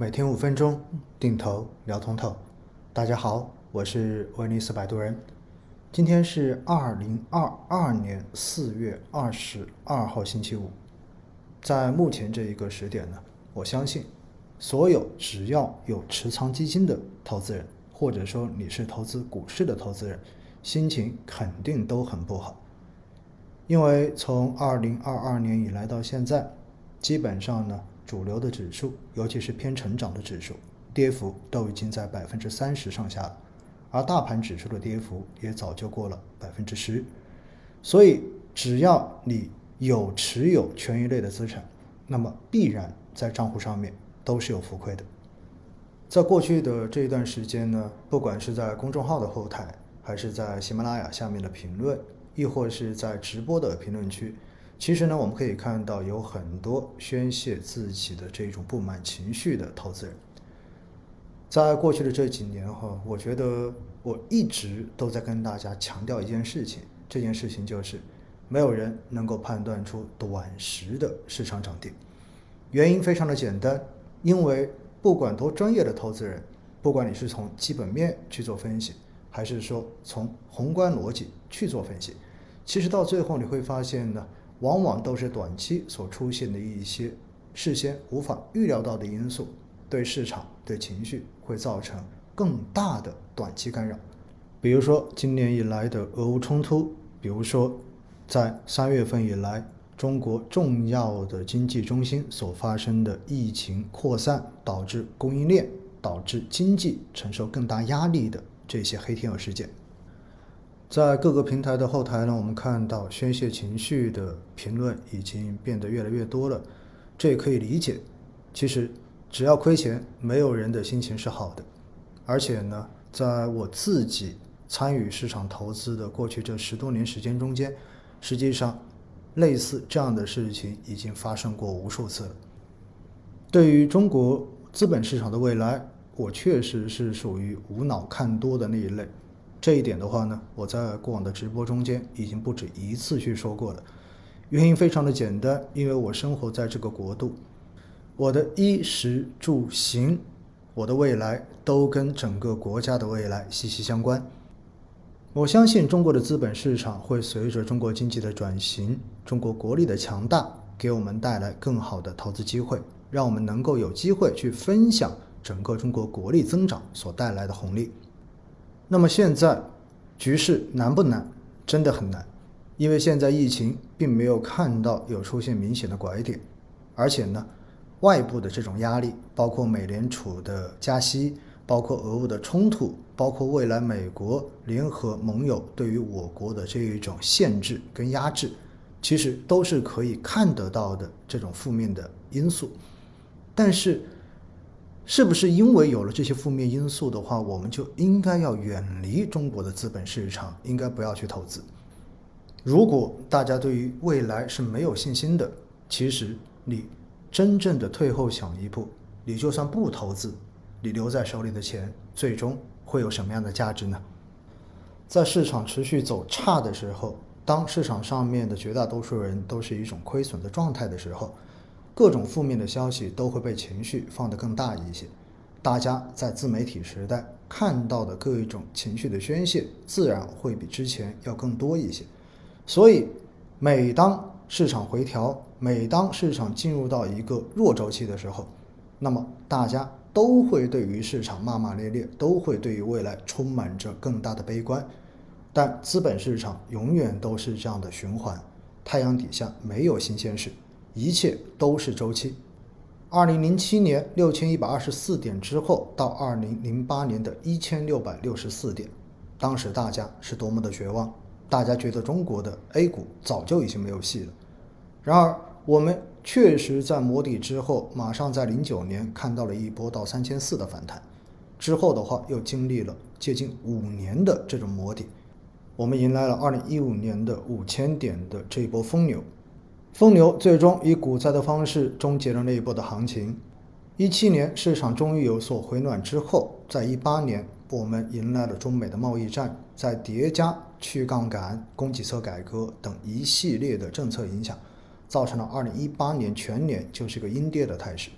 每天五分钟，定投聊通透。大家好，我是威尼斯摆渡人。今天是二零二二年四月二十二号星期五。在目前这一个时点呢，我相信所有只要有持仓基金的投资人，或者说你是投资股市的投资人，心情肯定都很不好。因为从二零二二年以来到现在，基本上呢。主流的指数，尤其是偏成长的指数，跌幅都已经在百分之三十上下了，而大盘指数的跌幅也早就过了百分之十。所以，只要你有持有权益类的资产，那么必然在账户上面都是有浮亏的。在过去的这一段时间呢，不管是在公众号的后台，还是在喜马拉雅下面的评论，亦或是在直播的评论区。其实呢，我们可以看到有很多宣泄自己的这种不满情绪的投资人。在过去的这几年哈，我觉得我一直都在跟大家强调一件事情，这件事情就是没有人能够判断出短时的市场涨跌。原因非常的简单，因为不管多专业的投资人，不管你是从基本面去做分析，还是说从宏观逻辑去做分析，其实到最后你会发现呢。往往都是短期所出现的一些事先无法预料到的因素，对市场对情绪会造成更大的短期干扰。比如说今年以来的俄乌冲突，比如说在三月份以来中国重要的经济中心所发生的疫情扩散，导致供应链导致经济承受更大压力的这些黑天鹅事件。在各个平台的后台呢，我们看到宣泄情绪的评论已经变得越来越多了，这也可以理解。其实只要亏钱，没有人的心情是好的。而且呢，在我自己参与市场投资的过去这十多年时间中间，实际上类似这样的事情已经发生过无数次了。对于中国资本市场的未来，我确实是属于无脑看多的那一类。这一点的话呢，我在过往的直播中间已经不止一次去说过了。原因非常的简单，因为我生活在这个国度，我的衣食住行，我的未来都跟整个国家的未来息息相关。我相信中国的资本市场会随着中国经济的转型，中国国力的强大，给我们带来更好的投资机会，让我们能够有机会去分享整个中国国力增长所带来的红利。那么现在局势难不难？真的很难，因为现在疫情并没有看到有出现明显的拐点，而且呢，外部的这种压力，包括美联储的加息，包括俄乌的冲突，包括未来美国联合盟友对于我国的这一种限制跟压制，其实都是可以看得到的这种负面的因素，但是。是不是因为有了这些负面因素的话，我们就应该要远离中国的资本市场，应该不要去投资？如果大家对于未来是没有信心的，其实你真正的退后想一步，你就算不投资，你留在手里的钱最终会有什么样的价值呢？在市场持续走差的时候，当市场上面的绝大多数人都是一种亏损的状态的时候。各种负面的消息都会被情绪放得更大一些，大家在自媒体时代看到的各一种情绪的宣泄，自然会比之前要更多一些。所以，每当市场回调，每当市场进入到一个弱周期的时候，那么大家都会对于市场骂骂咧咧，都会对于未来充满着更大的悲观。但资本市场永远都是这样的循环，太阳底下没有新鲜事。一切都是周期。二零零七年六千一百二十四点之后，到二零零八年的一千六百六十四点，当时大家是多么的绝望，大家觉得中国的 A 股早就已经没有戏了。然而，我们确实在磨底之后，马上在零九年看到了一波到三千四的反弹，之后的话又经历了接近五年的这种磨底，我们迎来了二零一五年的五千点的这一波疯牛。疯牛最终以股灾的方式终结了那一波的行情。一七年市场终于有所回暖之后，在一八年我们迎来了中美的贸易战，在叠加去杠杆、供给侧改革等一系列的政策影响，造成了二零一八年全年就是个阴跌的态势。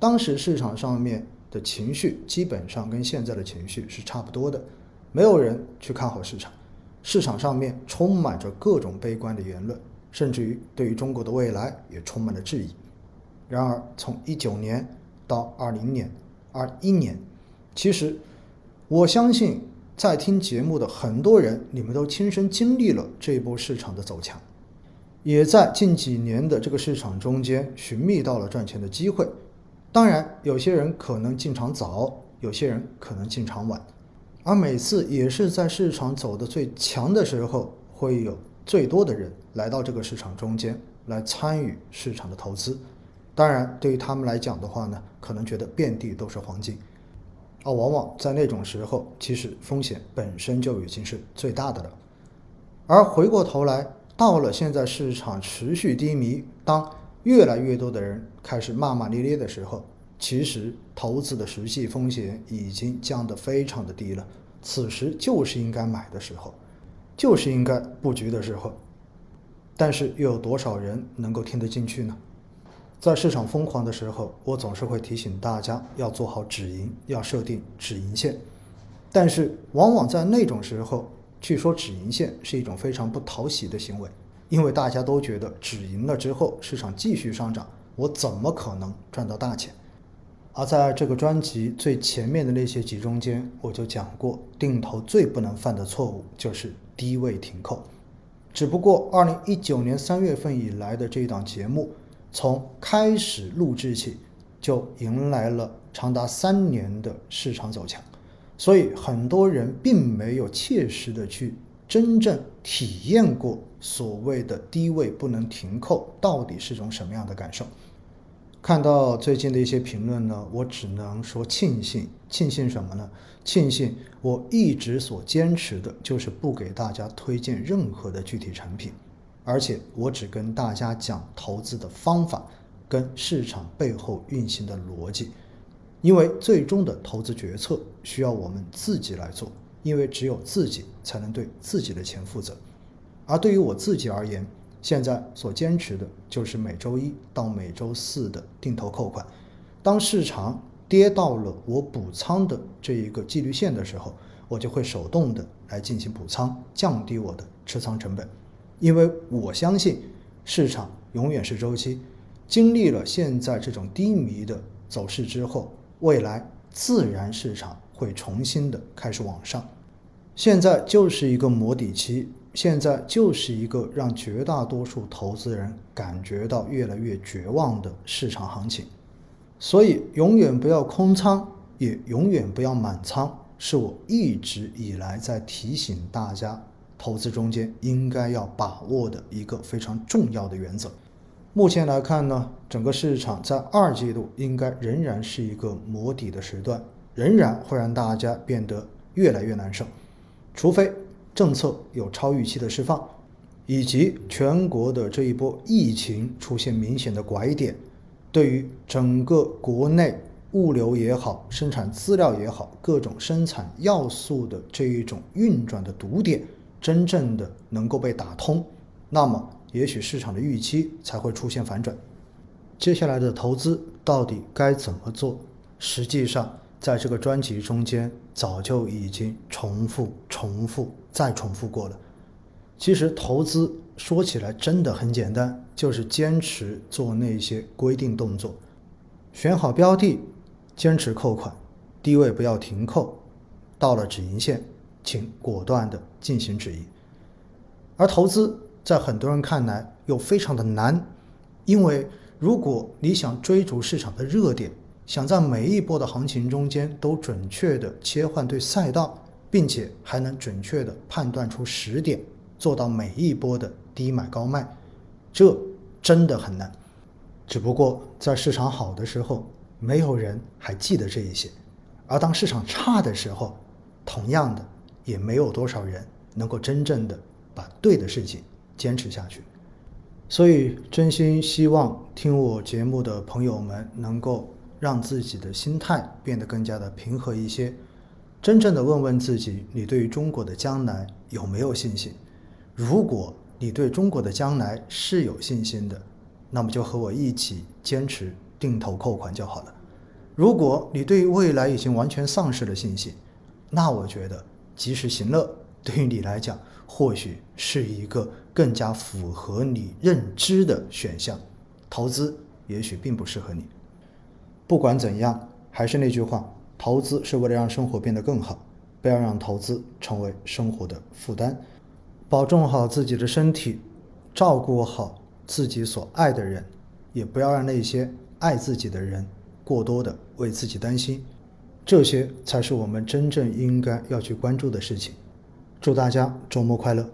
当时市场上面的情绪基本上跟现在的情绪是差不多的，没有人去看好市场，市场上面充满着各种悲观的言论，甚至于对于中国的未来也充满了质疑。然而，从一九年到二零年、二一年，其实我相信在听节目的很多人，你们都亲身经历了这一波市场的走强，也在近几年的这个市场中间寻觅到了赚钱的机会。当然，有些人可能进场早，有些人可能进场晚，而每次也是在市场走的最强的时候，会有最多的人来到这个市场中间来参与市场的投资。当然，对于他们来讲的话呢，可能觉得遍地都是黄金，而往往在那种时候，其实风险本身就已经是最大的了。而回过头来，到了现在市场持续低迷，当越来越多的人开始骂骂咧咧的时候，其实投资的实际风险已经降得非常的低了。此时就是应该买的时候，就是应该布局的时候。但是又有多少人能够听得进去呢？在市场疯狂的时候，我总是会提醒大家要做好止盈，要设定止盈线。但是，往往在那种时候去说止盈线是一种非常不讨喜的行为，因为大家都觉得止盈了之后市场继续上涨，我怎么可能赚到大钱？而在这个专辑最前面的那些集中间，我就讲过，定投最不能犯的错误就是低位停扣。只不过，二零一九年三月份以来的这一档节目。从开始录制起，就迎来了长达三年的市场走强，所以很多人并没有切实的去真正体验过所谓的低位不能停扣到底是种什么样的感受。看到最近的一些评论呢，我只能说庆幸，庆幸什么呢？庆幸我一直所坚持的就是不给大家推荐任何的具体产品。而且我只跟大家讲投资的方法跟市场背后运行的逻辑，因为最终的投资决策需要我们自己来做，因为只有自己才能对自己的钱负责。而对于我自己而言，现在所坚持的就是每周一到每周四的定投扣款。当市场跌到了我补仓的这一个纪律线的时候，我就会手动的来进行补仓，降低我的持仓成本。因为我相信市场永远是周期，经历了现在这种低迷的走势之后，未来自然市场会重新的开始往上。现在就是一个磨底期，现在就是一个让绝大多数投资人感觉到越来越绝望的市场行情。所以，永远不要空仓，也永远不要满仓，是我一直以来在提醒大家。投资中间应该要把握的一个非常重要的原则。目前来看呢，整个市场在二季度应该仍然是一个磨底的时段，仍然会让大家变得越来越难受。除非政策有超预期的释放，以及全国的这一波疫情出现明显的拐点，对于整个国内物流也好、生产资料也好、各种生产要素的这一种运转的堵点。真正的能够被打通，那么也许市场的预期才会出现反转。接下来的投资到底该怎么做？实际上，在这个专辑中间早就已经重复、重复再重复过了。其实投资说起来真的很简单，就是坚持做那些规定动作，选好标的，坚持扣款，低位不要停扣，到了止盈线。请果断的进行止盈，而投资在很多人看来又非常的难，因为如果你想追逐市场的热点，想在每一波的行情中间都准确的切换对赛道，并且还能准确的判断出时点，做到每一波的低买高卖，这真的很难。只不过在市场好的时候，没有人还记得这一些，而当市场差的时候，同样的。也没有多少人能够真正的把对的事情坚持下去，所以真心希望听我节目的朋友们能够让自己的心态变得更加的平和一些，真正的问问自己：你对于中国的将来有没有信心？如果你对中国的将来是有信心的，那么就和我一起坚持定投扣款就好了。如果你对未来已经完全丧失了信心，那我觉得及时行乐对于你来讲，或许是一个更加符合你认知的选项。投资也许并不适合你。不管怎样，还是那句话，投资是为了让生活变得更好，不要让投资成为生活的负担。保重好自己的身体，照顾好自己所爱的人，也不要让那些爱自己的人过多的为自己担心。这些才是我们真正应该要去关注的事情。祝大家周末快乐！